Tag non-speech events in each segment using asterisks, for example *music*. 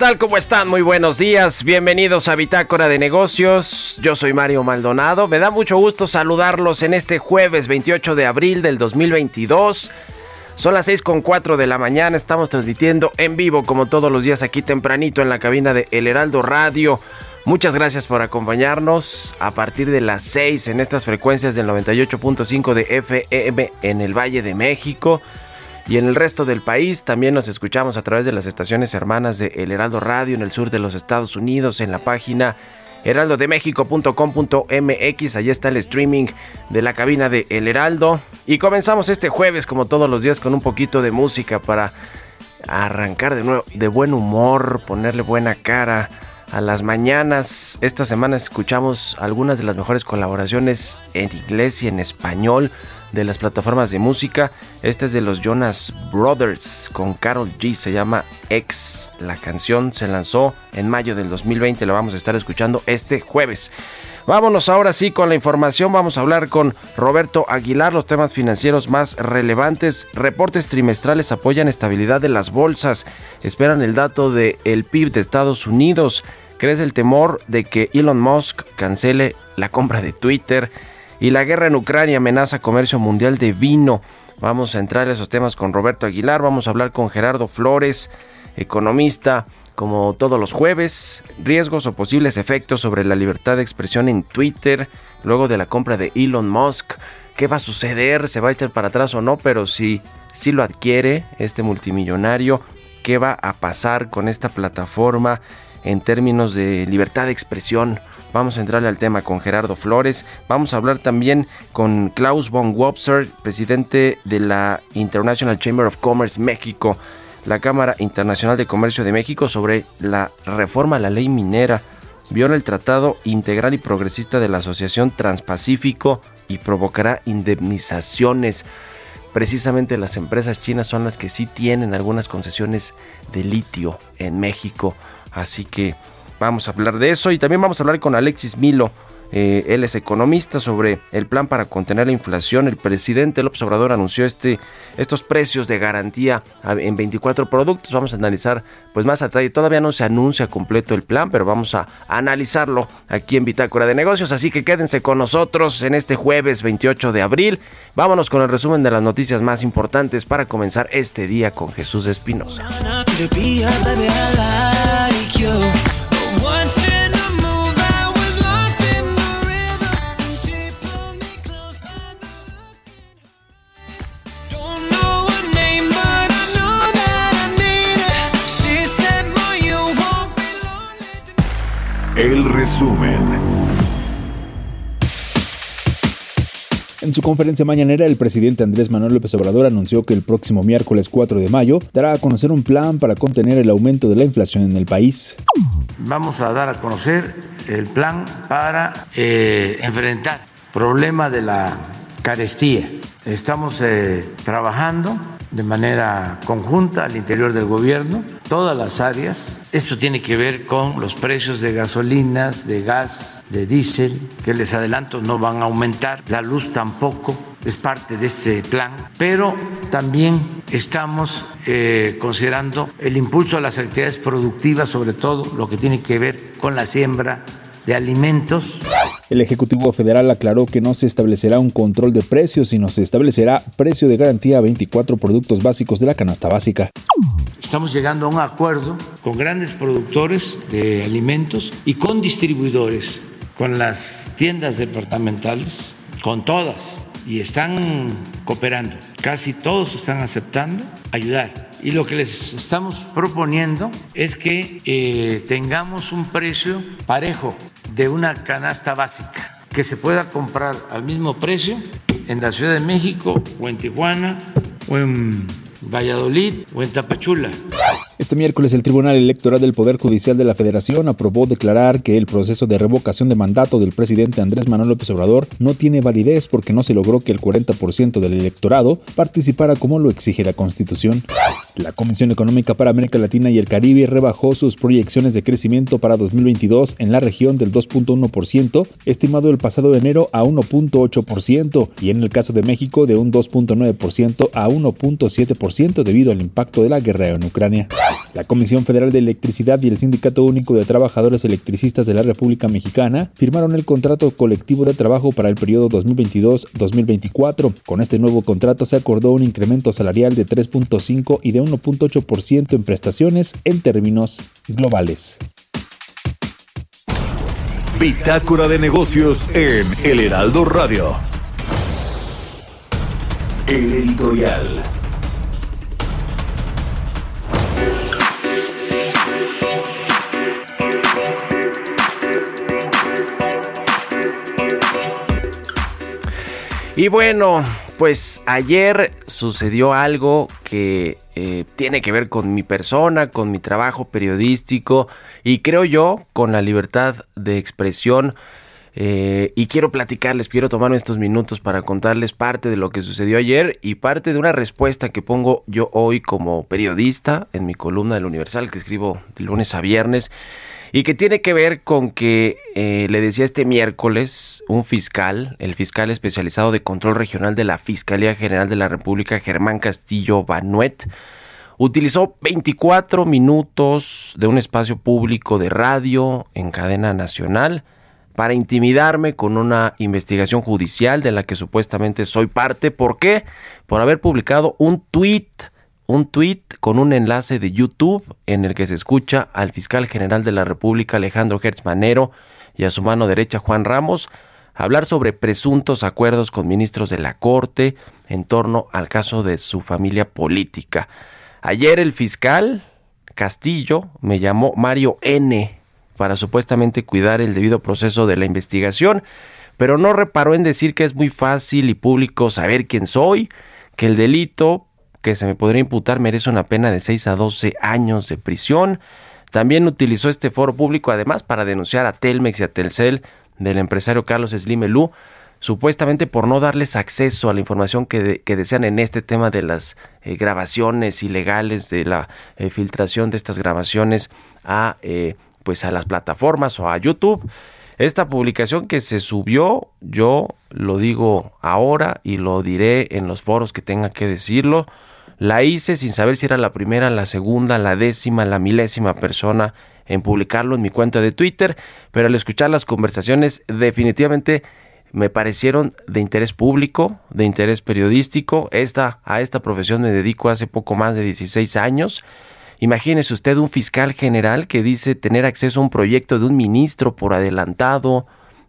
Tal? ¿Cómo están? Muy buenos días. Bienvenidos a Bitácora de Negocios. Yo soy Mario Maldonado. Me da mucho gusto saludarlos en este jueves 28 de abril del 2022. Son las 6 con 4 de la mañana. Estamos transmitiendo en vivo como todos los días aquí tempranito en la cabina de El Heraldo Radio. Muchas gracias por acompañarnos a partir de las 6 en estas frecuencias del 98.5 de FM en el Valle de México. Y en el resto del país también nos escuchamos a través de las estaciones hermanas de El Heraldo Radio en el sur de los Estados Unidos, en la página heraldodemexico.com.mx. Allí está el streaming de la cabina de El Heraldo. Y comenzamos este jueves, como todos los días, con un poquito de música para arrancar de nuevo de buen humor, ponerle buena cara a las mañanas. Esta semana escuchamos algunas de las mejores colaboraciones en inglés y en español de las plataformas de música. Este es de los Jonas Brothers con Carol G. Se llama X. La canción se lanzó en mayo del 2020. La vamos a estar escuchando este jueves. Vámonos ahora sí con la información. Vamos a hablar con Roberto Aguilar. Los temas financieros más relevantes. Reportes trimestrales apoyan estabilidad de las bolsas. Esperan el dato del el PIB de Estados Unidos. Crece el temor de que Elon Musk cancele la compra de Twitter. Y la guerra en Ucrania amenaza comercio mundial de vino. Vamos a entrar a esos temas con Roberto Aguilar. Vamos a hablar con Gerardo Flores, economista, como todos los jueves. Riesgos o posibles efectos sobre la libertad de expresión en Twitter. Luego de la compra de Elon Musk. ¿Qué va a suceder? ¿Se va a echar para atrás o no? Pero si, si lo adquiere este multimillonario, ¿qué va a pasar con esta plataforma en términos de libertad de expresión? Vamos a entrarle al tema con Gerardo Flores. Vamos a hablar también con Klaus von Wobser, presidente de la International Chamber of Commerce México, la Cámara Internacional de Comercio de México, sobre la reforma a la ley minera. Viola el Tratado Integral y Progresista de la Asociación Transpacífico y provocará indemnizaciones. Precisamente las empresas chinas son las que sí tienen algunas concesiones de litio en México. Así que vamos a hablar de eso y también vamos a hablar con Alexis Milo eh, él es economista sobre el plan para contener la inflación. El presidente López Obrador anunció este, estos precios de garantía en 24 productos. Vamos a analizar pues más a detalle. Todavía no se anuncia completo el plan, pero vamos a analizarlo aquí en Bitácora de Negocios. Así que quédense con nosotros en este jueves 28 de abril. Vámonos con el resumen de las noticias más importantes para comenzar este día con Jesús Espinosa. El resumen. En su conferencia mañanera, el presidente Andrés Manuel López Obrador anunció que el próximo miércoles 4 de mayo dará a conocer un plan para contener el aumento de la inflación en el país. Vamos a dar a conocer el plan para eh, enfrentar el problema de la carestía. Estamos eh, trabajando de manera conjunta al interior del gobierno, todas las áreas. Esto tiene que ver con los precios de gasolinas, de gas, de diésel, que les adelanto no van a aumentar, la luz tampoco, es parte de este plan, pero también estamos eh, considerando el impulso a las actividades productivas, sobre todo lo que tiene que ver con la siembra de alimentos. El Ejecutivo Federal aclaró que no se establecerá un control de precios, sino se establecerá precio de garantía a 24 productos básicos de la canasta básica. Estamos llegando a un acuerdo con grandes productores de alimentos y con distribuidores, con las tiendas departamentales, con todas, y están cooperando. Casi todos están aceptando ayudar. Y lo que les estamos proponiendo es que eh, tengamos un precio parejo de una canasta básica que se pueda comprar al mismo precio en la Ciudad de México o en Tijuana o en Valladolid o en Tapachula. Este miércoles el Tribunal Electoral del Poder Judicial de la Federación aprobó declarar que el proceso de revocación de mandato del presidente Andrés Manuel López Obrador no tiene validez porque no se logró que el 40% del electorado participara como lo exige la Constitución. La Comisión Económica para América Latina y el Caribe rebajó sus proyecciones de crecimiento para 2022 en la región del 2.1%, estimado el pasado enero a 1.8%, y en el caso de México de un 2.9% a 1.7% debido al impacto de la guerra en Ucrania. La Comisión Federal de Electricidad y el Sindicato Único de Trabajadores Electricistas de la República Mexicana firmaron el contrato colectivo de trabajo para el periodo 2022-2024. Con este nuevo contrato se acordó un incremento salarial de 3.5 y de 1.8% en prestaciones en términos globales. Bitácora de negocios en El Heraldo Radio. El editorial. Y bueno, pues ayer sucedió algo que eh, tiene que ver con mi persona, con mi trabajo periodístico y creo yo con la libertad de expresión. Eh, y quiero platicarles, quiero tomarme estos minutos para contarles parte de lo que sucedió ayer y parte de una respuesta que pongo yo hoy como periodista en mi columna del Universal que escribo de lunes a viernes y que tiene que ver con que eh, le decía este miércoles un fiscal, el fiscal especializado de control regional de la Fiscalía General de la República, Germán Castillo Banuet, utilizó 24 minutos de un espacio público de radio en cadena nacional para intimidarme con una investigación judicial de la que supuestamente soy parte. ¿Por qué? Por haber publicado un tuit un tuit con un enlace de YouTube en el que se escucha al fiscal general de la República Alejandro Gertz Manero y a su mano derecha Juan Ramos hablar sobre presuntos acuerdos con ministros de la Corte en torno al caso de su familia política. Ayer el fiscal Castillo me llamó Mario N para supuestamente cuidar el debido proceso de la investigación, pero no reparó en decir que es muy fácil y público saber quién soy, que el delito que se me podría imputar merece una pena de 6 a 12 años de prisión. También utilizó este foro público además para denunciar a Telmex y a Telcel del empresario Carlos Slimelú supuestamente por no darles acceso a la información que, que desean en este tema de las eh, grabaciones ilegales, de la eh, filtración de estas grabaciones a, eh, pues a las plataformas o a YouTube. Esta publicación que se subió, yo lo digo ahora y lo diré en los foros que tenga que decirlo, la hice sin saber si era la primera, la segunda, la décima, la milésima persona en publicarlo en mi cuenta de Twitter, pero al escuchar las conversaciones definitivamente me parecieron de interés público, de interés periodístico. Esta, a esta profesión me dedico hace poco más de 16 años. Imagínese usted un fiscal general que dice tener acceso a un proyecto de un ministro por adelantado,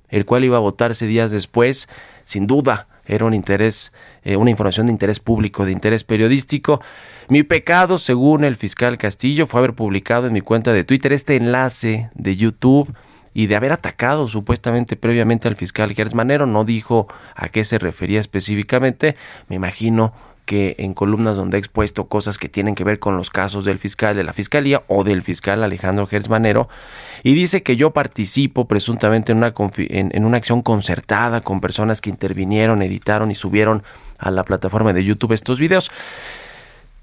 el cual iba a votarse días después. Sin duda, era un interés, eh, una información de interés público, de interés periodístico. Mi pecado, según el fiscal Castillo, fue haber publicado en mi cuenta de Twitter este enlace de YouTube y de haber atacado supuestamente previamente al fiscal Gers Manero. No dijo a qué se refería específicamente. Me imagino que en columnas donde he expuesto cosas que tienen que ver con los casos del fiscal de la fiscalía o del fiscal Alejandro Gers Manero y dice que yo participo presuntamente en una, en una acción concertada con personas que intervinieron, editaron y subieron a la plataforma de YouTube estos videos.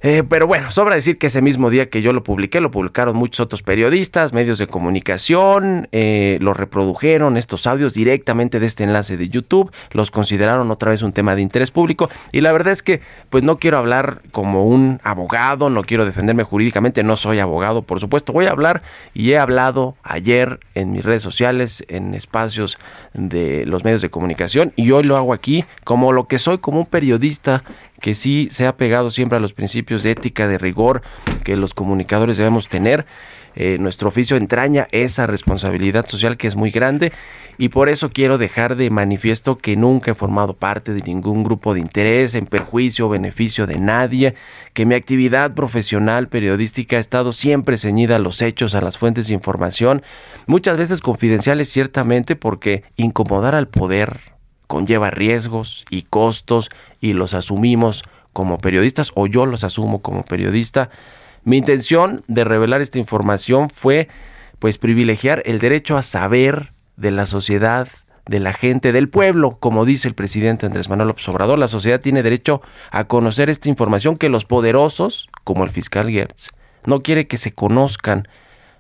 Eh, pero bueno, sobra decir que ese mismo día que yo lo publiqué, lo publicaron muchos otros periodistas, medios de comunicación, eh, lo reprodujeron estos audios directamente de este enlace de YouTube, los consideraron otra vez un tema de interés público y la verdad es que pues no quiero hablar como un abogado, no quiero defenderme jurídicamente, no soy abogado, por supuesto, voy a hablar y he hablado ayer en mis redes sociales, en espacios de los medios de comunicación y hoy lo hago aquí como lo que soy, como un periodista que sí se ha pegado siempre a los principios de ética, de rigor que los comunicadores debemos tener. Eh, nuestro oficio entraña esa responsabilidad social que es muy grande y por eso quiero dejar de manifiesto que nunca he formado parte de ningún grupo de interés en perjuicio o beneficio de nadie, que mi actividad profesional periodística ha estado siempre ceñida a los hechos, a las fuentes de información, muchas veces confidenciales ciertamente porque incomodar al poder conlleva riesgos y costos y los asumimos como periodistas o yo los asumo como periodista. Mi intención de revelar esta información fue pues privilegiar el derecho a saber de la sociedad, de la gente, del pueblo, como dice el presidente Andrés Manuel López Obrador, la sociedad tiene derecho a conocer esta información que los poderosos, como el fiscal Gertz, no quiere que se conozcan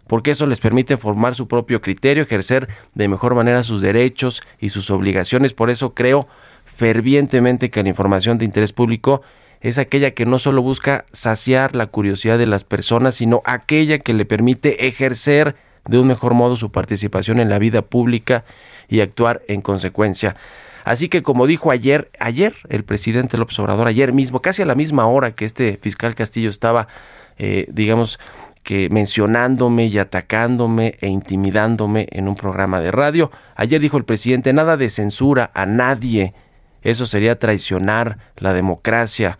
porque eso les permite formar su propio criterio, ejercer de mejor manera sus derechos y sus obligaciones. Por eso creo fervientemente que la información de interés público es aquella que no solo busca saciar la curiosidad de las personas, sino aquella que le permite ejercer de un mejor modo su participación en la vida pública y actuar en consecuencia. Así que como dijo ayer, ayer el presidente López Obrador, ayer mismo, casi a la misma hora que este fiscal Castillo estaba, eh, digamos, que mencionándome y atacándome e intimidándome en un programa de radio. Ayer dijo el presidente, nada de censura a nadie. Eso sería traicionar la democracia.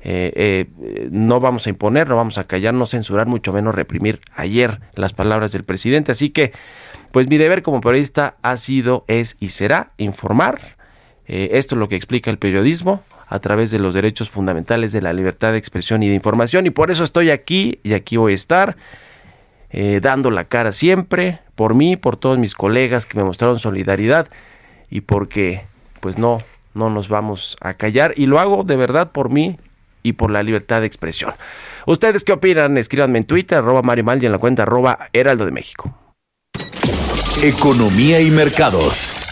Eh, eh, no vamos a imponer, no vamos a callar, no censurar, mucho menos reprimir ayer las palabras del presidente. Así que, pues mi deber como periodista ha sido, es y será informar. Eh, esto es lo que explica el periodismo a través de los derechos fundamentales de la libertad de expresión y de información. Y por eso estoy aquí y aquí voy a estar eh, dando la cara siempre por mí, por todos mis colegas que me mostraron solidaridad y porque pues no, no nos vamos a callar. Y lo hago de verdad por mí y por la libertad de expresión. ¿Ustedes qué opinan? Escríbanme en Twitter, arroba Mario y en la cuenta arroba Heraldo de México. Economía y mercados.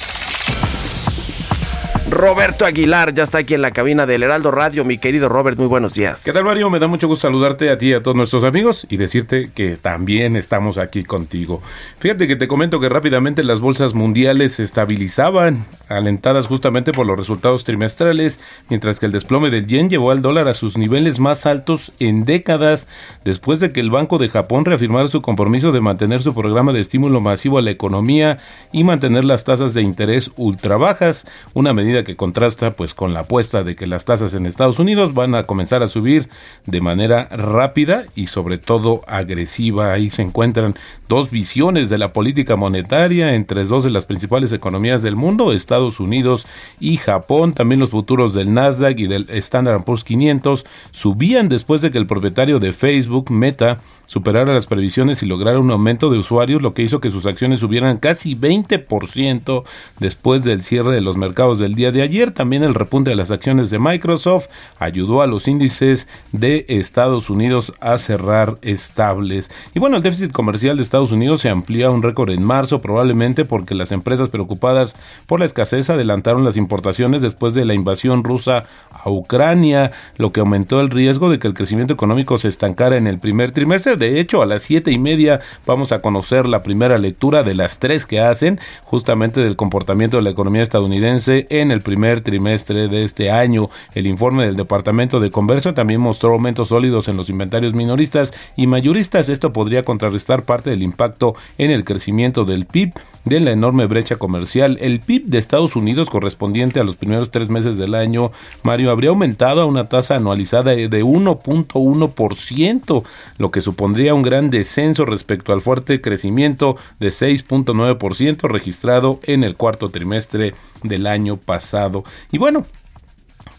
Roberto Aguilar ya está aquí en la cabina del Heraldo Radio. Mi querido Robert, muy buenos días. ¿Qué tal, Mario? Me da mucho gusto saludarte a ti y a todos nuestros amigos y decirte que también estamos aquí contigo. Fíjate que te comento que rápidamente las bolsas mundiales se estabilizaban, alentadas justamente por los resultados trimestrales, mientras que el desplome del yen llevó al dólar a sus niveles más altos en décadas, después de que el Banco de Japón reafirmara su compromiso de mantener su programa de estímulo masivo a la economía y mantener las tasas de interés ultra bajas, una medida que contrasta pues con la apuesta de que las tasas en Estados Unidos van a comenzar a subir de manera rápida y sobre todo agresiva. Ahí se encuentran dos visiones de la política monetaria entre dos de las principales economías del mundo, Estados Unidos y Japón. También los futuros del Nasdaq y del Standard Poor's 500 subían después de que el propietario de Facebook, Meta, superara las previsiones y lograra un aumento de usuarios, lo que hizo que sus acciones subieran casi 20% después del cierre de los mercados del día de ayer. También el repunte de las acciones de Microsoft ayudó a los índices de Estados Unidos a cerrar estables. Y bueno, el déficit comercial de Estados Unidos se amplía a un récord en marzo, probablemente porque las empresas preocupadas por la escasez adelantaron las importaciones después de la invasión rusa a Ucrania, lo que aumentó el riesgo de que el crecimiento económico se estancara en el primer trimestre. De hecho, a las siete y media vamos a conocer la primera lectura de las tres que hacen, justamente del comportamiento de la economía estadounidense en el primer trimestre de este año. El informe del Departamento de Comercio también mostró aumentos sólidos en los inventarios minoristas y mayoristas. Esto podría contrarrestar parte del impacto en el crecimiento del PIB de la enorme brecha comercial. El PIB de Estados Unidos correspondiente a los primeros tres meses del año, Mario, habría aumentado a una tasa anualizada de 1.1%, lo que supondría un gran descenso respecto al fuerte crecimiento de 6.9% registrado en el cuarto trimestre del año pasado. Y bueno,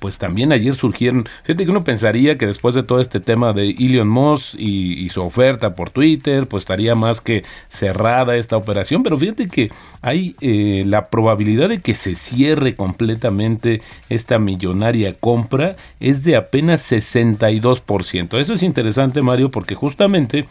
pues también ayer surgieron, fíjate que uno pensaría que después de todo este tema de Elon Musk y, su oferta por Twitter, pues estaría más que cerrada esta operación, pero fíjate que hay eh, la probabilidad de que se cierre completamente esta millonaria compra es de apenas 62%. Eso es interesante, Mario, porque justamente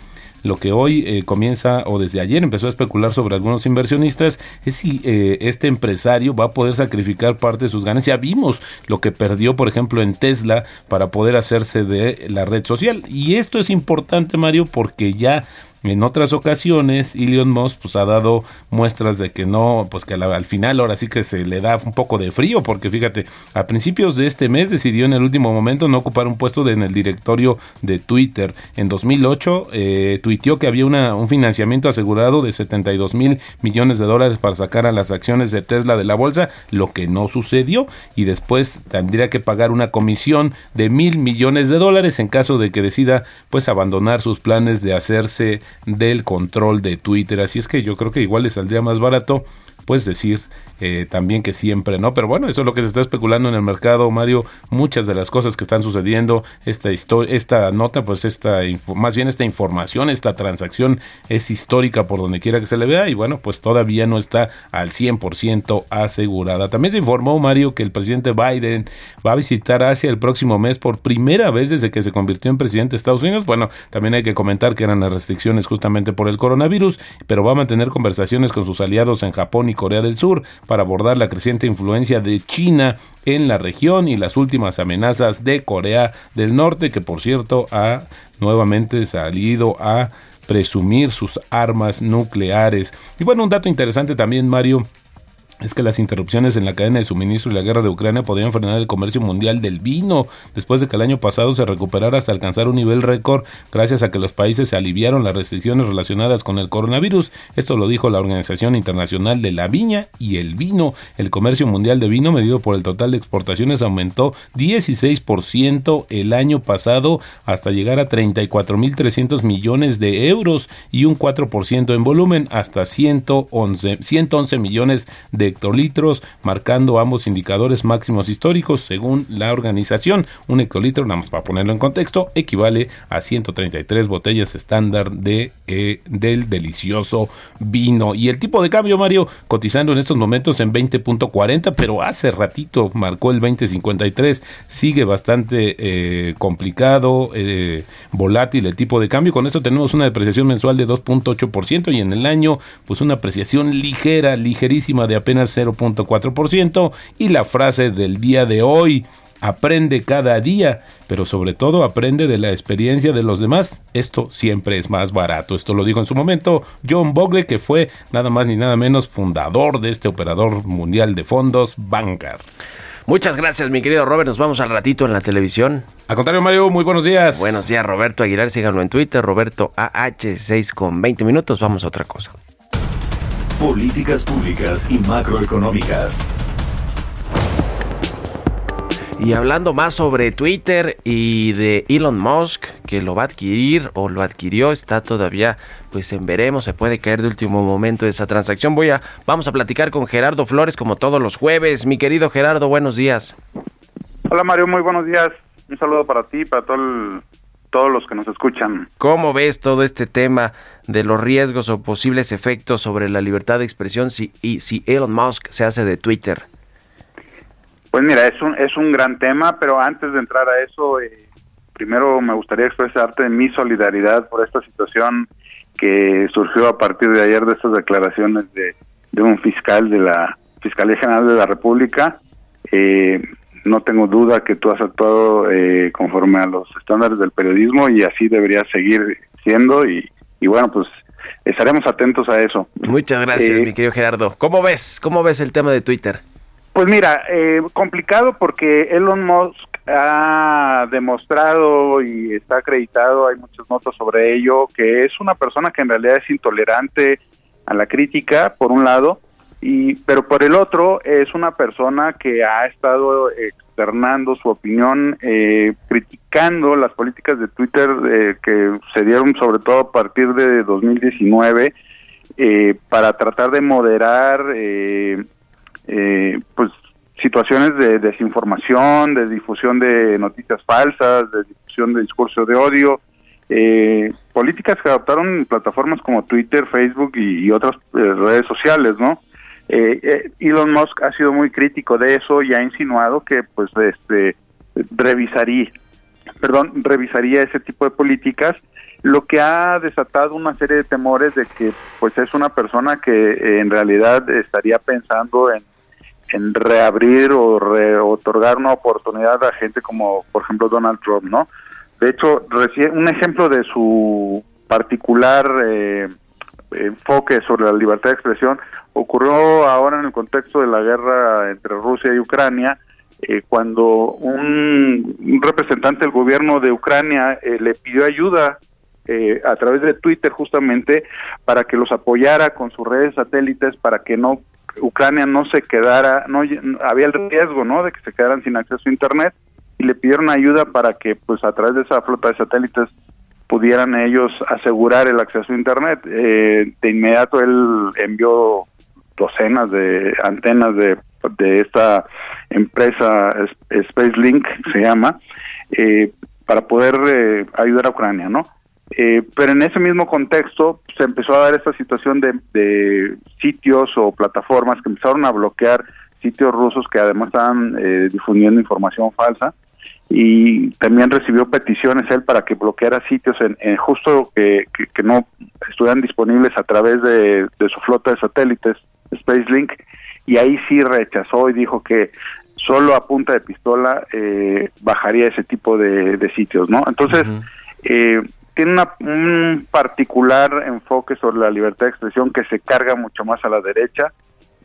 lo que hoy eh, comienza o desde ayer empezó a especular sobre algunos inversionistas es si eh, este empresario va a poder sacrificar parte de sus ganancias. Ya vimos lo que perdió, por ejemplo, en Tesla para poder hacerse de la red social. Y esto es importante, Mario, porque ya en otras ocasiones, Elon Musk pues, ha dado muestras de que no, pues que al, final ahora sí que se le da un poco de frío, porque fíjate, a principios de este mes decidió en el último momento no ocupar un puesto en el directorio de Twitter. En 2008 eh, tuiteó que había una, un financiamiento asegurado de 72 mil millones de dólares para sacar a las acciones de Tesla de la bolsa, lo que no sucedió, y después tendría que pagar una comisión de mil millones de dólares en caso de que decida pues abandonar sus planes de hacerse del control de Twitter. Así es que yo creo que igual le saldría más barato pues decir eh, también que siempre, ¿no? Pero bueno, eso es lo que se está especulando en el mercado, Mario. Muchas de las cosas que están sucediendo, esta historia, esta nota, pues esta, más bien esta información, esta transacción es histórica por donde quiera que se le vea y bueno, pues todavía no está al 100% asegurada. También se informó, Mario, que el presidente Biden va a visitar Asia el próximo mes por primera vez desde que se convirtió en presidente de Estados Unidos. Bueno, también hay que comentar que eran las restricciones justamente por el coronavirus, pero va a mantener conversaciones con sus aliados en Japón y Corea del Sur para abordar la creciente influencia de China en la región y las últimas amenazas de Corea del Norte, que por cierto ha nuevamente salido a presumir sus armas nucleares. Y bueno, un dato interesante también, Mario, es que las interrupciones en la cadena de suministro y la guerra de Ucrania podrían frenar el comercio mundial del vino, después de que el año pasado se recuperara hasta alcanzar un nivel récord gracias a que los países se aliviaron las restricciones relacionadas con el coronavirus. Esto lo dijo la Organización Internacional de la Viña y el Vino. El comercio mundial de vino, medido por el total de exportaciones, aumentó 16% el año pasado hasta llegar a 34.300 millones de euros y un 4% en volumen hasta 111, 111 millones de hectolitros, marcando ambos indicadores máximos históricos según la organización. Un hectolitro, nada más para ponerlo en contexto, equivale a 133 botellas estándar de eh, del delicioso vino. Y el tipo de cambio, Mario, cotizando en estos momentos en 20.40, pero hace ratito marcó el 20.53. Sigue bastante eh, complicado, eh, volátil el tipo de cambio. Con esto tenemos una depreciación mensual de 2.8% y en el año, pues una apreciación ligera, ligerísima de apenas 0.4% y la frase del día de hoy, aprende cada día, pero sobre todo aprende de la experiencia de los demás. Esto siempre es más barato. Esto lo dijo en su momento John Bogle, que fue nada más ni nada menos fundador de este operador mundial de fondos, Vanguard. Muchas gracias, mi querido Robert. Nos vamos al ratito en la televisión. Al contrario, Mario, muy buenos días. Buenos días, Roberto Aguilar. Síganlo en Twitter, Roberto AH6 con 20 minutos. Vamos a otra cosa. Políticas públicas y macroeconómicas. Y hablando más sobre Twitter y de Elon Musk, que lo va a adquirir o lo adquirió, está todavía pues en veremos, se puede caer de último momento esa transacción. Voy a vamos a platicar con Gerardo Flores como todos los jueves. Mi querido Gerardo, buenos días. Hola Mario, muy buenos días. Un saludo para ti, para todo el todos los que nos escuchan. ¿Cómo ves todo este tema de los riesgos o posibles efectos sobre la libertad de expresión si, y si Elon Musk se hace de Twitter? Pues mira, es un, es un gran tema, pero antes de entrar a eso, eh, primero me gustaría expresarte mi solidaridad por esta situación que surgió a partir de ayer de estas declaraciones de, de un fiscal de la Fiscalía General de la República. Eh, no tengo duda que tú has actuado eh, conforme a los estándares del periodismo y así debería seguir siendo y, y bueno, pues estaremos atentos a eso. Muchas gracias, Eh, mi querido Gerardo. ¿Cómo ves? ¿Cómo ves el tema de Twitter? Pues mira, eh, complicado porque Elon Musk ha demostrado y está acreditado, hay muchas notas sobre ello, que es una persona que en realidad es intolerante a la crítica, por un lado, y pero por el otro es una persona que ha estado externando su opinión, eh, criticando las políticas de Twitter eh, que se dieron sobre todo a partir de 2019 eh, para tratar de moderar eh, eh, pues situaciones de desinformación, de difusión de noticias falsas, de difusión de discurso de odio, eh, políticas que adoptaron plataformas como Twitter, Facebook y, otras eh, redes sociales, ¿no? Eh, eh, Elon Musk ha sido muy crítico de eso y ha insinuado que pues este revisaría perdón, revisaría ese tipo de políticas, lo que ha desatado una serie de temores de que pues es una persona que eh, en realidad estaría pensando en, reabrir o re- otorgar una oportunidad a gente como por ejemplo Donald Trump, ¿no? De hecho, reci- un ejemplo de su particular eh, enfoque sobre la libertad de expresión ocurrió ahora en el contexto de la guerra entre Rusia y Ucrania, eh, cuando un, un representante del gobierno de Ucrania eh, le pidió ayuda eh, a través de Twitter justamente para que los apoyara con sus redes satélites para que no Ucrania no se quedara, no había el riesgo, ¿no? De que se quedaran sin acceso a internet y le pidieron ayuda para que, pues, a través de esa flota de satélites pudieran ellos asegurar el acceso a internet. Eh, de inmediato él envió docenas de antenas de, de esta empresa Es- SpaceLink, se llama, eh, para poder eh, ayudar a Ucrania, ¿no? Eh, pero en ese mismo contexto se empezó a dar esta situación de, de sitios o plataformas que empezaron a bloquear sitios rusos que además estaban eh, difundiendo información falsa y también recibió peticiones él para que bloqueara sitios en, en justo que, que, que no estuvieran disponibles a través de, de su flota de satélites SpaceLink y ahí sí rechazó y dijo que solo a punta de pistola eh, bajaría ese tipo de, de sitios, ¿no? Entonces, eh, tiene una, un particular enfoque sobre la libertad de expresión que se carga mucho más a la derecha.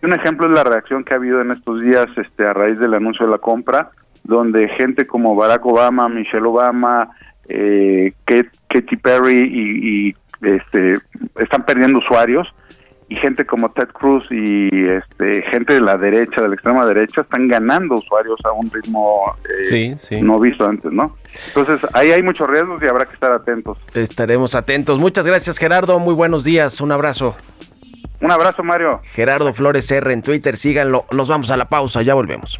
Un ejemplo es la reacción que ha habido en estos días este, a raíz del anuncio de la compra, donde gente como Barack Obama, Michelle Obama, eh, Kate- Katy Perry y, y, este, están perdiendo usuarios y gente como Ted Cruz y este, gente de la derecha, de la extrema derecha, están ganando usuarios a un ritmo eh, Sí, sí. no visto antes, ¿no? Entonces, ahí hay muchos riesgos y habrá que estar atentos. Estaremos atentos. Muchas gracias, Gerardo. Muy buenos días. Un abrazo. Un abrazo, Mario. Gerardo Flores R en Twitter. Síganlo. Nos vamos a la pausa. Ya volvemos.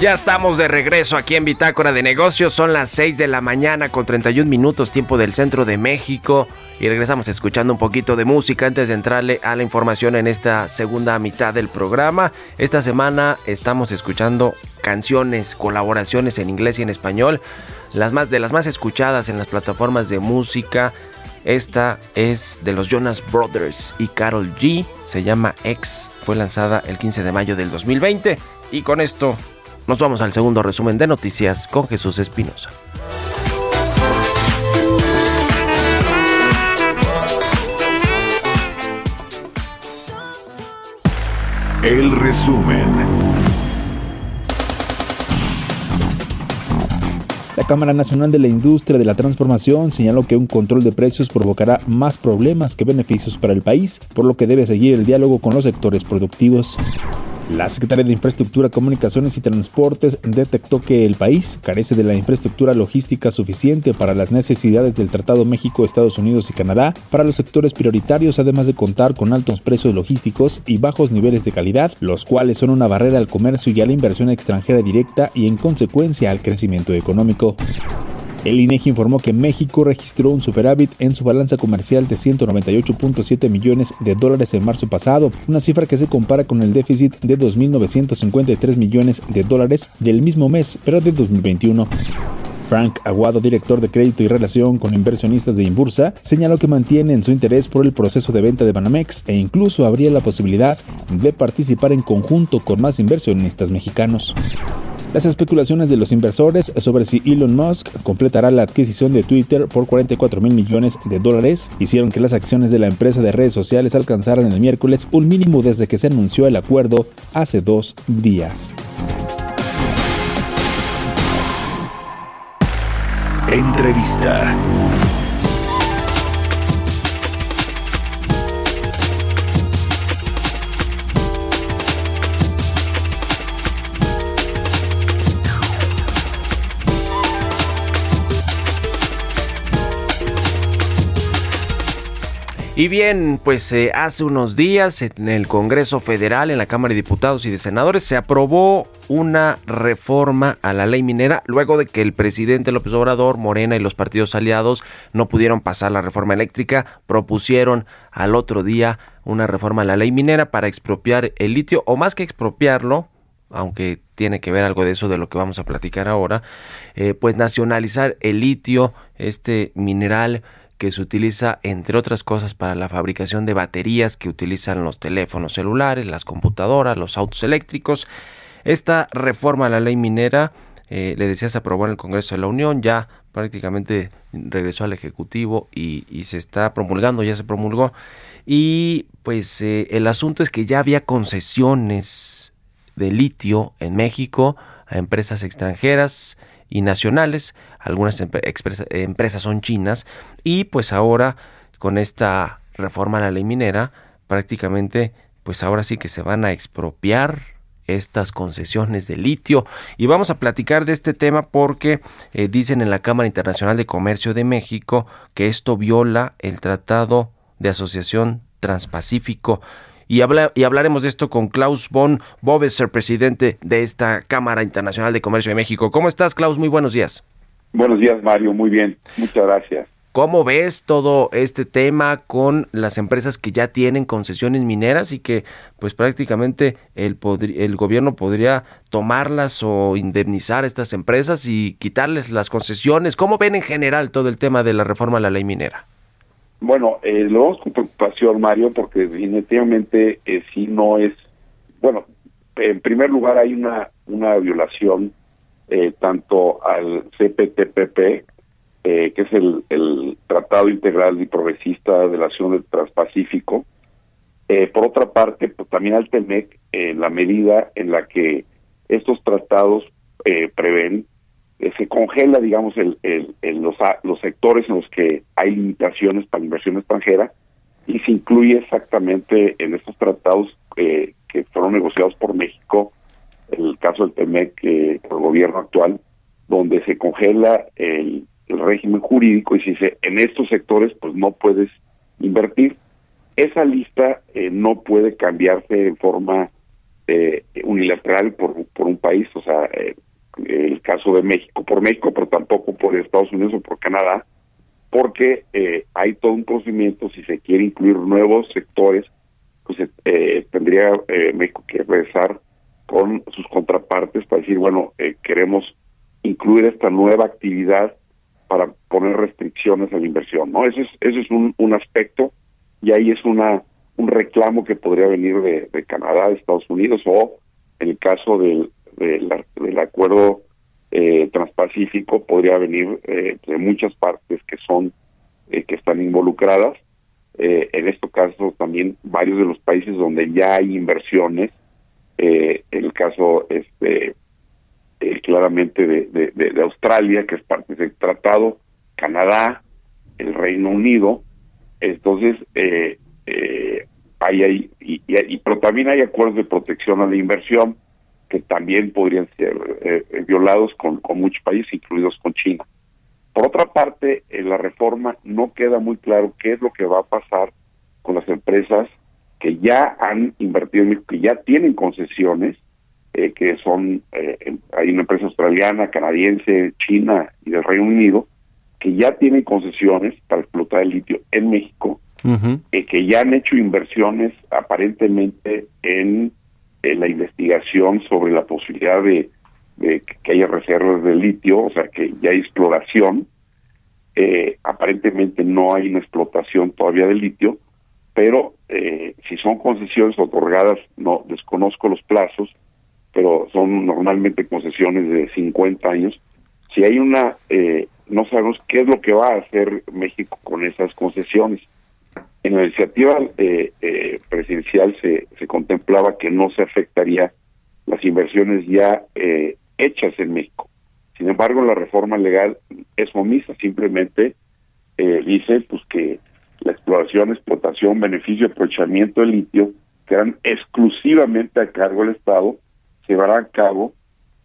Ya estamos de regreso aquí en Bitácora de Negocios. Son las 6 de la mañana con 31 minutos tiempo del centro de México. Y regresamos escuchando un poquito de música antes de entrarle a la información en esta segunda mitad del programa. Esta semana estamos escuchando canciones, colaboraciones en inglés y en español. Las más, de las más escuchadas en las plataformas de música. Esta es de los Jonas Brothers y Carol G. Se llama X. Fue lanzada el 15 de mayo del 2020. Y con esto nos vamos al segundo resumen de noticias con Jesús Espinosa. El resumen. La Cámara Nacional de la Industria de la Transformación señaló que un control de precios provocará más problemas que beneficios para el país, por lo que debe seguir el diálogo con los sectores productivos. La Secretaría de Infraestructura, Comunicaciones y Transportes detectó que el país carece de la infraestructura logística suficiente para las necesidades del Tratado México, Estados Unidos y Canadá para los sectores prioritarios, además de contar con altos precios logísticos y bajos niveles de calidad, los cuales son una barrera al comercio y a la inversión extranjera directa y en consecuencia al crecimiento económico. El INEGI informó que México registró un superávit en su balanza comercial de 198.7 millones de dólares en marzo pasado, una cifra que se compara con el déficit de 2.953 millones de dólares del mismo mes, pero de 2021. Frank Aguado, director de crédito y relación con inversionistas de Inbursa, señaló que mantienen su interés por el proceso de venta de Banamex e incluso habría la posibilidad de participar en conjunto con más inversionistas mexicanos. Las especulaciones de los inversores sobre si Elon Musk completará la adquisición de Twitter por 44 mil millones de dólares hicieron que las acciones de la empresa de redes sociales alcanzaran el miércoles un mínimo desde que se anunció el acuerdo hace dos días. Entrevista. Y bien, pues eh, hace unos días en el Congreso Federal, en la Cámara de Diputados y de Senadores, se aprobó una reforma a la ley minera luego de que el presidente López Obrador, Morena y los partidos aliados no pudieron pasar la reforma eléctrica, propusieron al otro día una reforma a la ley minera para expropiar el litio, o más que expropiarlo, aunque tiene que ver algo de eso de lo que vamos a platicar ahora, eh, pues nacionalizar el litio, este mineral que se utiliza entre otras cosas para la fabricación de baterías que utilizan los teléfonos celulares, las computadoras, los autos eléctricos. Esta reforma a la ley minera, eh, le decía, se aprobó en el Congreso de la Unión, ya prácticamente regresó al Ejecutivo y, se está promulgando, ya se promulgó. Y pues eh, el asunto es que ya había concesiones de litio en México a empresas extranjeras y nacionales, algunas empresas son chinas. Y pues ahora con esta reforma a la ley minera prácticamente pues ahora sí que se van a expropiar estas concesiones de litio. Y vamos a platicar de este tema porque eh, dicen en la Cámara Internacional de Comercio de México que esto viola el Tratado de Asociación Transpacífico y, habla, y hablaremos de esto con Klaus von Bovesser, presidente de esta Cámara Internacional de Comercio de México. ¿Cómo estás, Klaus? Muy buenos días. Buenos días, Mario. Muy bien. Muchas gracias. ¿Cómo ves todo este tema con las empresas que ya tienen concesiones mineras y que pues prácticamente el gobierno podría tomarlas o indemnizar a estas empresas y quitarles las concesiones? ¿Cómo ven en general todo el tema de la reforma a la ley minera? Bueno, eh, lo vemos con preocupación, Mario, porque definitivamente eh, sí no es. Bueno, en primer lugar, hay una, una violación eh, tanto al CPTPP, eh, que es el, el Tratado Integral y Progresista de la Acción del Transpacífico, Eh, por otra parte, pues también al TEMEC, en la medida en la que estos tratados eh, prevén, eh, se congela, digamos, el, el, el- los, los sectores en los que hay limitaciones para la inversión extranjera y se incluye exactamente en estos tratados eh, que fueron negociados por México, el caso del TEMEC, eh, por el gobierno actual, donde se congela el, el régimen jurídico y se en estos sectores pues no puedes invertir. Esa lista eh, no puede cambiarse en forma eh, unilateral por, por un país, o sea, eh, el caso de México por México, pero tampoco por Estados Unidos o por Canadá, porque eh, hay todo un procedimiento, si se quiere incluir nuevos sectores, pues eh, tendría eh, México que regresar con sus contrapartes para decir, bueno, eh, queremos incluir esta nueva actividad para poner restricciones a la inversión, ¿no? Ese es, ese es un, un aspecto y ahí es una un reclamo que podría venir de, de Canadá, de Estados Unidos o en el caso del, del, del acuerdo eh, transpacífico podría venir eh, de muchas partes que son eh, que están involucradas. Eh, en este caso también varios de los países donde ya hay inversiones, eh, el caso este eh, claramente de, Australia, que es parte del tratado, Canadá, el Reino Unido, entonces hay ahí, y, y- y- pero también hay acuerdos de protección a la inversión que también podrían ser eh, eh, violados con, con muchos países, incluidos con China. Por otra parte, en la reforma no queda muy claro qué es lo que va a pasar con las empresas que ya han invertido en México, que ya tienen concesiones, eh, que son, eh, en- hay una empresa australiana, canadiense, china y del Reino Unido, que ya tienen concesiones para explotar el litio en México, eh, que ya han hecho inversiones aparentemente en, en la investigación sobre la posibilidad de, de que haya reservas de litio, o sea, que ya hay exploración. Eh, aparentemente no hay una explotación todavía de litio, pero eh, si son concesiones otorgadas, no desconozco los plazos, pero son normalmente concesiones de 50 años. Si hay una, eh, no sabemos qué es lo que va a hacer México con esas concesiones. En la iniciativa eh, eh, presidencial se, se contemplaba que no se afectaría las inversiones ya eh, hechas en México. Sin embargo, la reforma legal es omisa, simplemente eh, dice pues que la exploración, explotación, beneficio, aprovechamiento del litio quedan exclusivamente a cargo del Estado, se llevará a cabo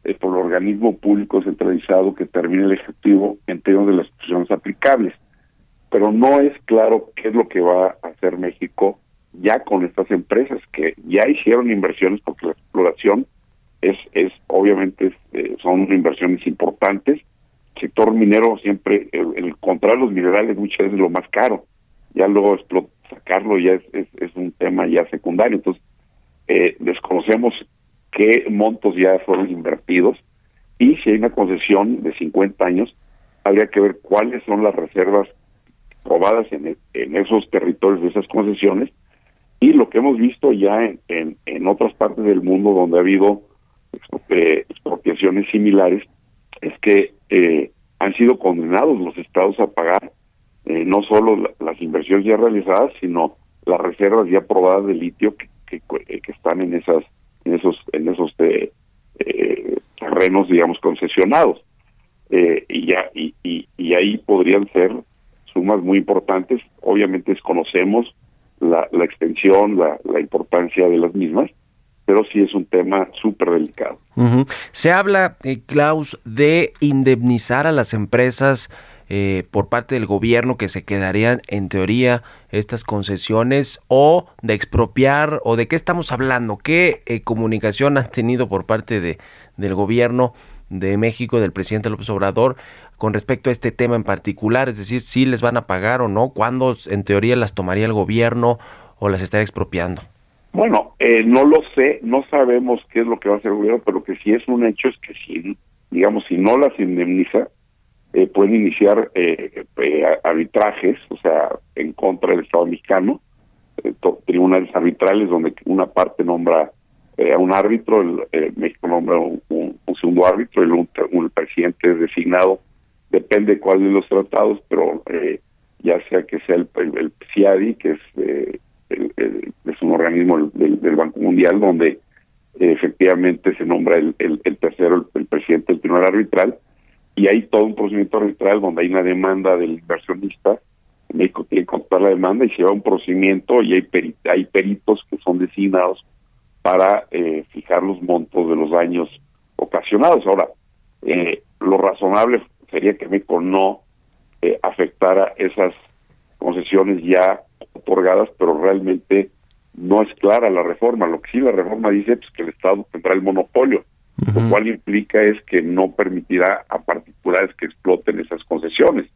eh, por el organismo público centralizado que termine el ejecutivo en términos de las instituciones aplicables. Pero no es claro qué es lo que va a hacer México ya con estas empresas que ya hicieron inversiones porque la exploración es, es obviamente eh, son inversiones importantes. El sector minero siempre, el, el encontrar los minerales muchas veces es lo más caro. Ya luego sacarlo ya es, es, es un tema ya secundario. Entonces, eh, desconocemos qué montos ya fueron invertidos y si hay una concesión de 50 años, habría que ver cuáles son las reservas probadas en, esos territorios de esas concesiones y lo que hemos visto ya en, en, otras partes del mundo donde ha habido eh, expropiaciones similares es que eh, han sido condenados los estados a pagar eh, no solo la- las inversiones ya realizadas, sino las reservas ya probadas de litio que, que, eh, que están en esas en esos en esos eh, terrenos digamos concesionados. Y ya y, y, y ahí podrían ser sumas muy importantes obviamente desconocemos la, extensión la, importancia de las mismas pero sí es un tema súper delicado. Se habla, eh, Klaus, de indemnizar a las empresas eh, por parte del gobierno que se quedarían, en teoría, estas concesiones o de expropiar o de qué estamos hablando, qué eh, comunicación han tenido por parte de, del gobierno de México, del presidente López Obrador, con respecto a este tema en particular, es decir, si les van a pagar o no, cuándo en teoría las tomaría el gobierno o las estaría expropiando. Bueno, eh, no lo sé, no sabemos qué es lo que va a hacer el gobierno, pero lo que sí es un hecho es que si, digamos, si no las indemniza, eh, pueden iniciar eh, eh, arbitrajes, o sea, en contra del Estado mexicano, eh, tribunales arbitrales donde una parte nombra eh, a un árbitro, el, México nombra un, un- un segundo árbitro, el, un, un presidente es designado, depende cuál de los tratados, pero eh, ya sea que sea el, el, que es eh, el- el- es un organismo del, Banco Mundial donde efectivamente se nombra el, tercero, el, presidente del tribunal arbitral, y hay todo un procedimiento arbitral donde hay una demanda del inversionista, México tiene que contestar la demanda y se lleva un procedimiento y hay, peri- hay peritos que son designados para eh, fijar los montos de los daños ocasionados. Ahora, eh, lo razonable sería que México no eh, afectara esas concesiones ya otorgadas, pero realmente no es clara la reforma. Lo que sí la reforma dice pues, que el Estado tendrá el monopolio, lo cual implica es que no permitirá a particulares que exploten esas concesiones.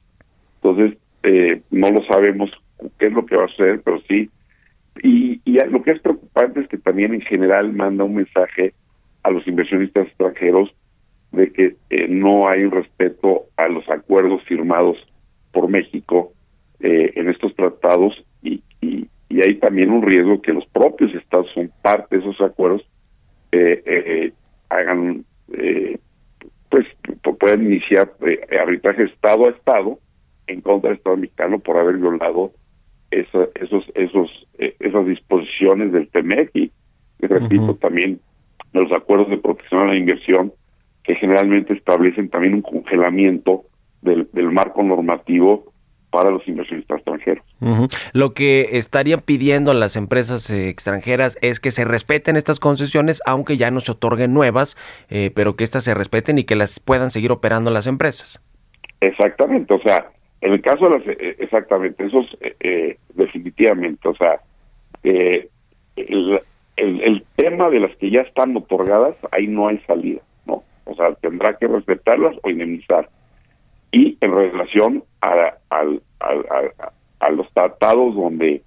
Entonces, eh, no lo sabemos qué es lo que va a suceder, pero sí. Y, y lo que es preocupante es que también en general manda un mensaje a los inversionistas extranjeros de que eh, no hay un respeto a los acuerdos firmados por México eh, en estos tratados y, y, y hay también un riesgo que los propios estados son parte de esos acuerdos eh, eh, hagan eh, pues pu- pueden iniciar arbitraje estado a estado en contra del estado mexicano por haber violado esa- esos esos esas disposiciones del TEMEC y, y repito también los acuerdos de protección a la inversión que generalmente establecen también un congelamiento del, del marco normativo para los inversionistas extranjeros. Lo que estarían pidiendo las empresas eh, extranjeras es que se respeten estas concesiones, aunque ya no se otorguen nuevas, eh, pero que estas se respeten y que las puedan seguir operando las empresas. Exactamente, o sea, en el caso de las, eh, exactamente, eso es definitivamente, o sea, eh, el, el, el tema de las que ya están otorgadas, ahí no hay salida. O sea, tendrá que respetarlas o indemnizar. Y en relación a, a- a los tratados donde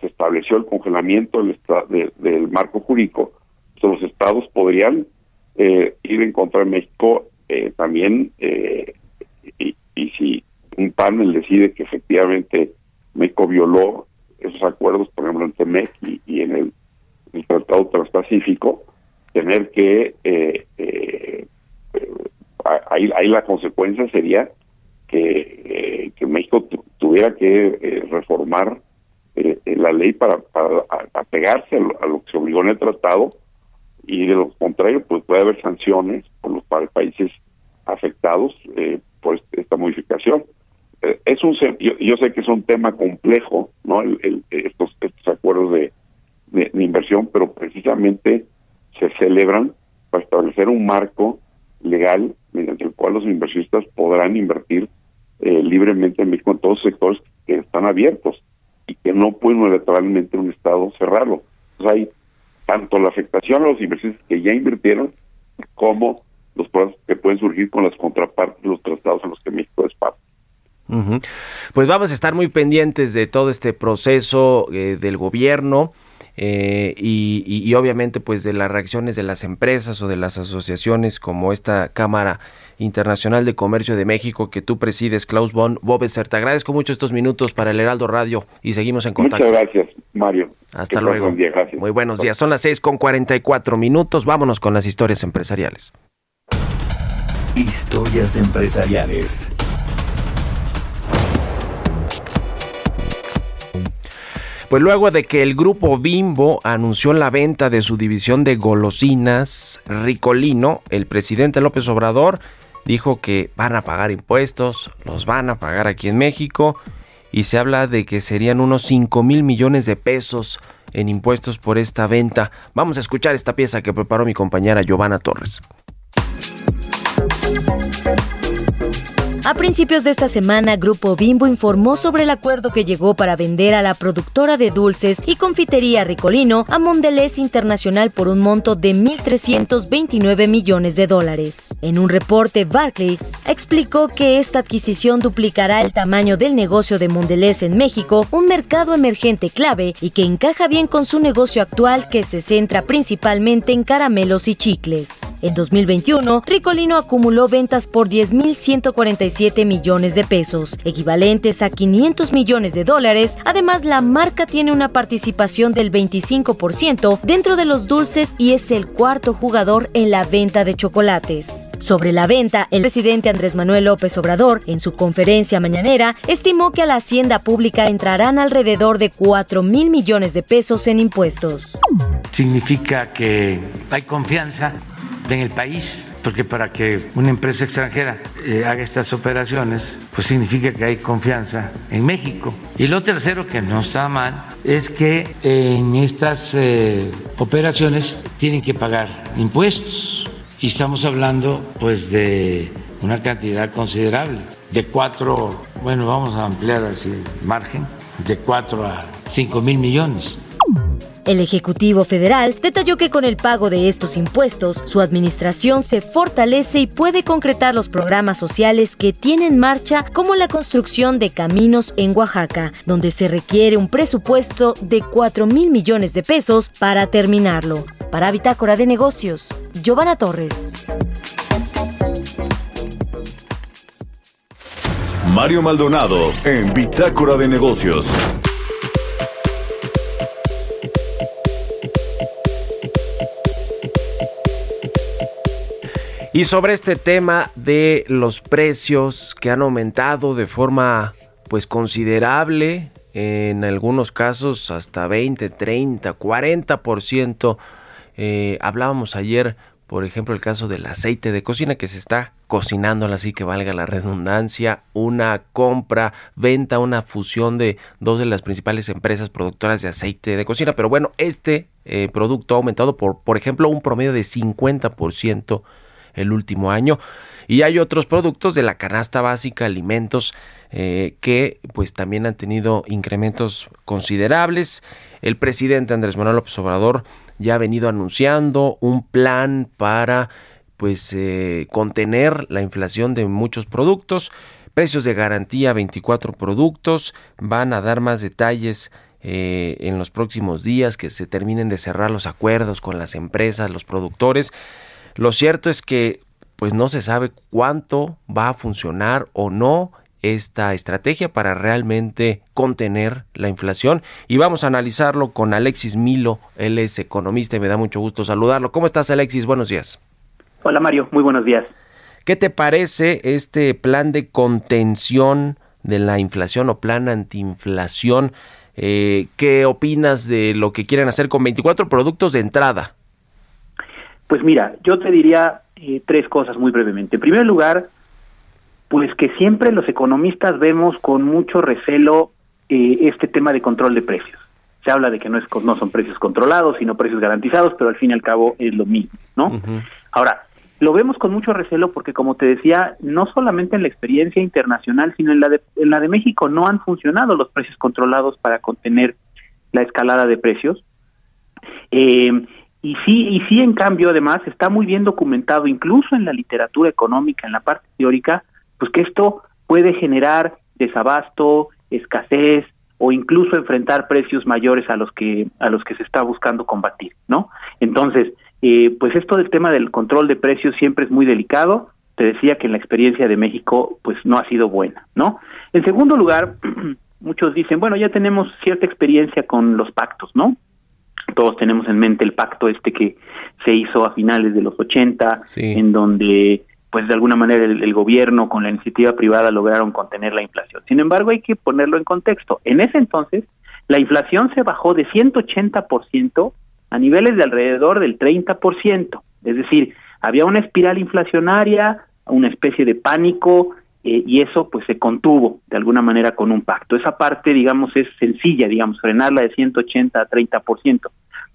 se estableció el congelamiento del, de- del marco jurídico, los estados podrían eh, ir en contra de México eh, también eh, y, y si un panel decide que efectivamente México violó esos acuerdos, por ejemplo en TEMEC y, y en el Tratado Transpacífico, tener que eh, eh, eh, ahí, ahí la consecuencia sería que, eh, que México tu- tuviera que eh, reformar la ley para, para apegarse a lo, a lo que se obligó en el tratado y de lo contrario pues puede haber sanciones por los países afectados por esta modificación. Es un yo, yo sé que es un tema complejo no El- estos estos acuerdos de, de inversión pero precisamente se celebran para establecer un marco legal mediante el cual los inversionistas podrán invertir eh, libremente en México en todos los sectores que están abiertos y que no pueden unilateralmente un Estado cerrarlo. Entonces hay tanto la afectación a los inversionistas que ya invirtieron como los problemas que pueden surgir con las contrapartes de los tratados en los que México es parte. Pues vamos a estar muy pendientes de todo este proceso eh, del gobierno eh, y, y- y obviamente pues de las reacciones de las empresas o de las asociaciones como esta Cámara Internacional de Comercio de México que tú presides, Klaus von Bobeser. Te agradezco mucho estos minutos para el Heraldo Radio y seguimos en contacto. Muchas gracias, Mario. Hasta Que luego. buen día, gracias. Muy buenos días. Son las 6 con 44 minutos. Vámonos con las historias empresariales. Historias empresariales. Pues luego de que el grupo Bimbo anunció la venta de su división de golosinas Ricolino, el presidente López Obrador dijo que van a pagar impuestos, los van a pagar aquí en México y se habla de que serían unos 5 mil millones de pesos en impuestos por esta venta. Vamos a escuchar esta pieza que preparó mi compañera Giovanna Torres. A principios de esta semana, Grupo Bimbo informó sobre el acuerdo que llegó para vender a la productora de dulces y confitería Ricolino a Mondelez Internacional por un monto de 1.329 millones de dólares. En un reporte, Barclays explicó que esta adquisición duplicará el tamaño del negocio de Mondelez en México, un mercado emergente clave y que encaja bien con su negocio actual que se centra principalmente en caramelos y chicles. En 2021, Ricolino acumuló ventas por 10.147 millones de pesos, equivalentes a 500 millones de dólares. Además, la marca tiene una participación del 25% dentro de los dulces y es el cuarto jugador en la venta de chocolates. Sobre la venta, el presidente Andrés Manuel López Obrador, en su conferencia mañanera, estimó que a la hacienda pública entrarán alrededor de 4 mil millones de pesos en impuestos. Significa que hay confianza en el país, porque para que una empresa extranjera eh, haga estas operaciones, pues significa que hay confianza en México. Y lo tercero, que no está mal, es que en estas eh, operaciones tienen que pagar impuestos. Y estamos hablando pues de una cantidad considerable, de cuatro, bueno, vamos a ampliar así el margen, de cuatro a cinco mil millones. El Ejecutivo Federal detalló que con el pago de estos impuestos, su administración se fortalece y puede concretar los programas sociales que tiene en marcha, como la construcción de caminos en Oaxaca, donde se requiere un presupuesto de 4 mil millones de pesos para terminarlo. Para Bitácora de Negocios, Giovanna Torres. Mario Maldonado en Bitácora de Negocios. Y sobre este tema de los precios que han aumentado de forma pues considerable, en algunos casos hasta 20, 30, 40%. Eh, hablábamos ayer, por ejemplo, el caso del aceite de cocina que se está cocinando, así que valga la redundancia, una compra, venta, una fusión de dos de las principales empresas productoras de aceite de cocina. Pero bueno, este eh, producto ha aumentado por, por ejemplo, un promedio de 50% el último año. Y hay otros productos de la canasta básica, alimentos, eh, que pues también han tenido incrementos considerables. El presidente Andrés Manuel López Obrador ya ha venido anunciando un plan para pues eh, contener la inflación de muchos productos. Precios de garantía 24 productos. Van a dar más detalles eh, en los próximos días que se terminen de cerrar los acuerdos con las empresas, los productores. Lo cierto es que pues no se sabe cuánto va a funcionar o no esta estrategia para realmente contener la inflación y vamos a analizarlo con Alexis Milo, él es economista y me da mucho gusto saludarlo. ¿Cómo estás Alexis? Buenos días. Hola Mario, muy buenos días. ¿Qué te parece este plan de contención de la inflación o plan antiinflación? Eh, ¿Qué opinas de lo que quieren hacer con 24 productos de entrada? Pues mira, yo te diría eh, tres cosas muy brevemente. En primer lugar, pues que siempre los economistas vemos con mucho recelo eh, este tema de control de precios. Se habla de que no, es, no son precios controlados, sino precios garantizados, pero al fin y al cabo es lo mismo, ¿no? Ahora, lo vemos con mucho recelo porque, como te decía, no solamente en la experiencia internacional, sino en la de, en la de México no han funcionado los precios controlados para contener la escalada de precios. Eh, y sí, y sí, en cambio, además, está muy bien documentado, incluso en la literatura económica, en la parte teórica, pues que esto puede generar desabasto, escasez o incluso enfrentar precios mayores a los que a los que se está buscando combatir, ¿no? Entonces, eh, pues esto del tema del control de precios siempre es muy delicado. Te decía que en la experiencia de México, pues no ha sido buena, ¿no? En segundo lugar, *clears throat* muchos dicen, bueno, ya tenemos cierta experiencia con los pactos, ¿no? Todos tenemos en mente el pacto este que se hizo a finales de los 80, en donde pues de alguna manera el, gobierno con la iniciativa privada lograron contener la inflación. Sin embargo, hay que ponerlo en contexto. En ese entonces, la inflación se bajó de 180% a niveles de alrededor del 30%. Es decir, había una espiral inflacionaria, una especie de pánico, eh, y eso pues se contuvo de alguna manera con un pacto. Esa parte, digamos, es sencilla, digamos, frenarla de 180 a 30%.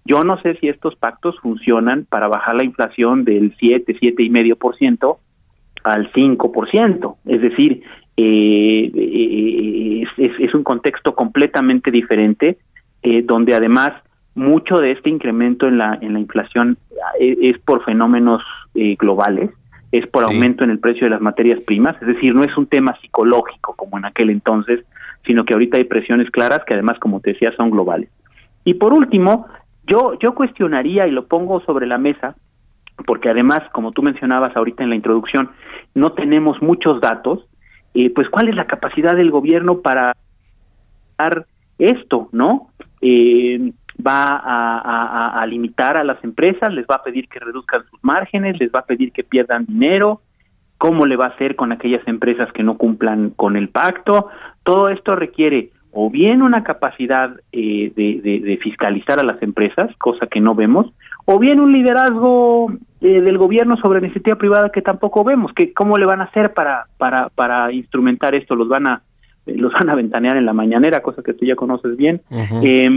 Yo no sé si estos pactos funcionan para bajar la inflación del 7, siete y medio por ciento al 5%. Es decir, eh, eh, es, es, un contexto completamente diferente, eh, donde además mucho de este incremento en la, en la inflación es, es por fenómenos globales es por aumento en el precio de las materias primas, es decir, no es un tema psicológico como en aquel entonces, sino que ahorita hay presiones claras que además, como te decía, son globales. Y por último, yo, yo cuestionaría y lo pongo sobre la mesa porque además, como tú mencionabas ahorita en la introducción, no tenemos muchos datos, eh, pues cuál es la capacidad del gobierno para dar esto, ¿no? Eh, va a, limitar a las empresas, les va a pedir que reduzcan sus márgenes, les va a pedir que pierdan dinero, cómo le va a hacer con aquellas empresas que no cumplan con el pacto. Todo esto requiere o bien una capacidad eh, de, de- de fiscalizar a las empresas, cosa que no vemos, o bien un liderazgo eh, del gobierno sobre la iniciativa privada que tampoco vemos. Que cómo le van a hacer para para para instrumentar esto, los van a los van a ventanear en la mañanera, cosa que tú ya conoces bien. Eh,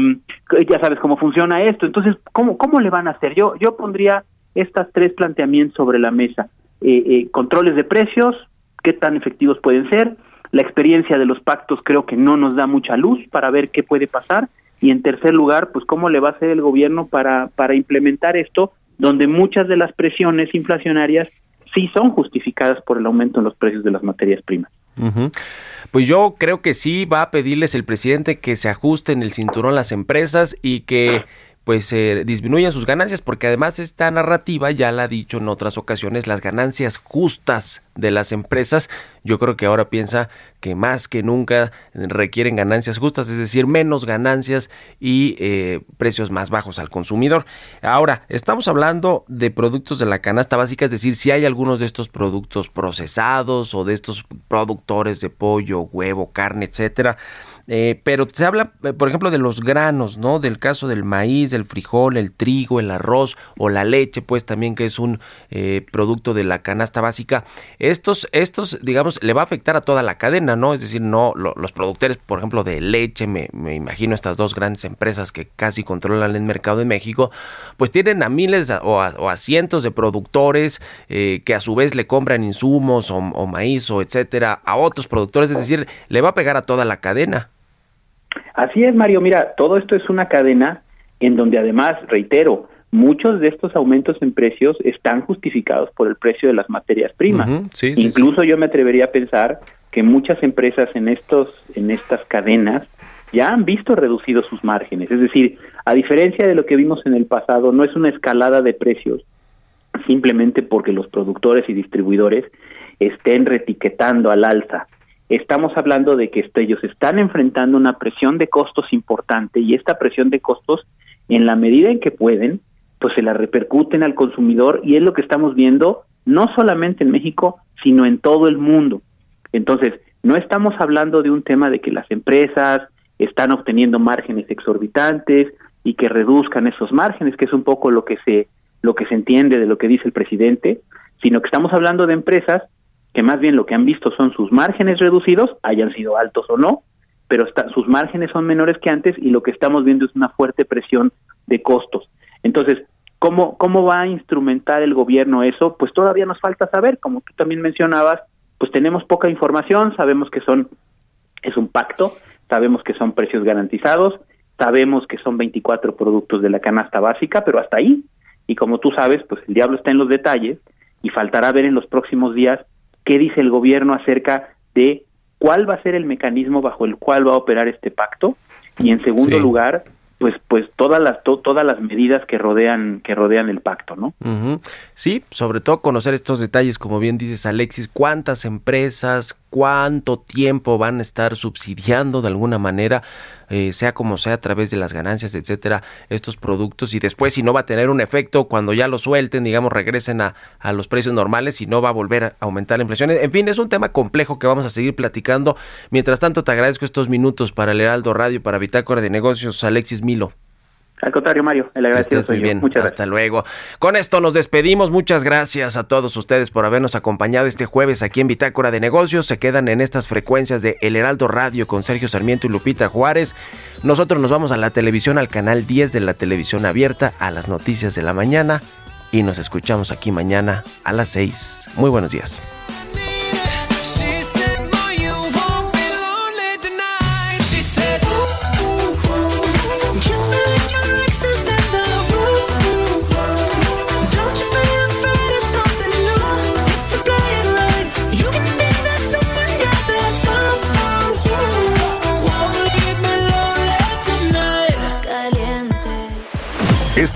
ya sabes cómo funciona esto. Entonces, ¿cómo, cómo le van a hacer? Yo, yo pondría estas tres planteamientos sobre la mesa. Eh, eh, controles de precios, qué tan efectivos pueden ser. La experiencia de los pactos creo que no nos da mucha luz para ver qué puede pasar. Y en tercer lugar, pues cómo le va a hacer el gobierno para, para implementar esto, donde muchas de las presiones inflacionarias sí son justificadas por el aumento en los precios de las materias primas. Pues yo creo que sí va a pedirles el presidente que se ajusten el cinturón las empresas y que pues eh, disminuyan sus ganancias porque además esta narrativa ya la ha dicho en otras ocasiones las ganancias justas de las empresas yo creo que ahora piensa que más que nunca requieren ganancias justas es decir menos ganancias y eh, precios más bajos al consumidor. Ahora estamos hablando de productos de la canasta básica es decir si hay algunos de estos productos procesados o de estos productores de pollo huevo carne etcétera eh, pero se habla, eh, por ejemplo, de los granos, ¿no? Del caso del maíz, del frijol, el trigo, el arroz o la leche, pues también que es un eh, producto de la canasta básica. Estos, estos, digamos, le va a afectar a toda la cadena, ¿no? Es decir, no lo- los productores, por ejemplo, de leche, me, imagino estas dos grandes empresas que casi controlan el mercado en México, pues tienen a miles o a, cientos de productores eh, que a su vez le compran insumos o maíz o etcétera a otros productores, es decir, le va a pegar a toda la cadena. Así es, Mario. Mira, todo esto es una cadena en donde además, reitero, muchos de estos aumentos en precios están justificados por el precio de las materias primas. Sí, Incluso yo me atrevería a pensar que muchas empresas en estos en estas cadenas ya han visto reducidos sus márgenes, es decir, a diferencia de lo que vimos en el pasado, no es una escalada de precios simplemente porque los productores y distribuidores estén retiquetando al alza. Estamos hablando de que esto- ellos están enfrentando una presión de costos importante y esta presión de costos, en la medida en que pueden, pues se la repercuten al consumidor y es lo que estamos viendo no solamente en México, sino en todo el mundo. Entonces, no estamos hablando de un tema de que las empresas están obteniendo márgenes exorbitantes y que reduzcan esos márgenes, que es un poco lo que se lo que se entiende de lo que dice el presidente, sino que estamos hablando de empresas que más bien lo que han visto son sus márgenes reducidos, hayan sido altos o no, pero sus márgenes son menores que antes y lo que estamos viendo es una fuerte presión de costos. Entonces, ¿cómo, cómo va a instrumentar el gobierno eso? Pues todavía nos falta saber, como tú también mencionabas, pues tenemos poca información, sabemos que son es un pacto, sabemos que son precios garantizados, sabemos que son 24 productos de la canasta básica, pero hasta ahí. Y como tú sabes, pues el diablo está en los detalles y faltará ver en los próximos días qué dice el gobierno acerca de cuál va a ser el mecanismo bajo el cual va a operar este pacto y en segundo Sí. lugar, pues pues todas las to- todas las medidas que rodean que rodean el pacto, ¿no? Ujú. Sí, sobre todo conocer estos detalles, como bien dices Alexis, cuántas empresas, cuánto tiempo van a estar subsidiando de alguna manera, eh, sea como sea, a través de las ganancias, etcétera, estos productos y después si no va a tener un efecto cuando ya lo suelten, digamos, regresen a, a los precios normales y no va a volver a aumentar la inflación. En fin, es un tema complejo que vamos a seguir platicando. Mientras tanto, te agradezco estos minutos para el Heraldo Radio, para Bitácora de Negocios, Alexis Milo. Al contrario, Mario, el agradecido soy yo. bien. Muchas gracias. Hasta luego. Con esto nos despedimos. Muchas gracias a todos ustedes por habernos acompañado este jueves aquí en Bitácora de Negocios. Se quedan en estas frecuencias de El Heraldo Radio con Sergio Sarmiento y Lupita Juárez. Nosotros nos vamos a la televisión, al canal 10 de la televisión abierta, a las noticias de la mañana. Y nos escuchamos aquí mañana a las 6. Muy buenos días.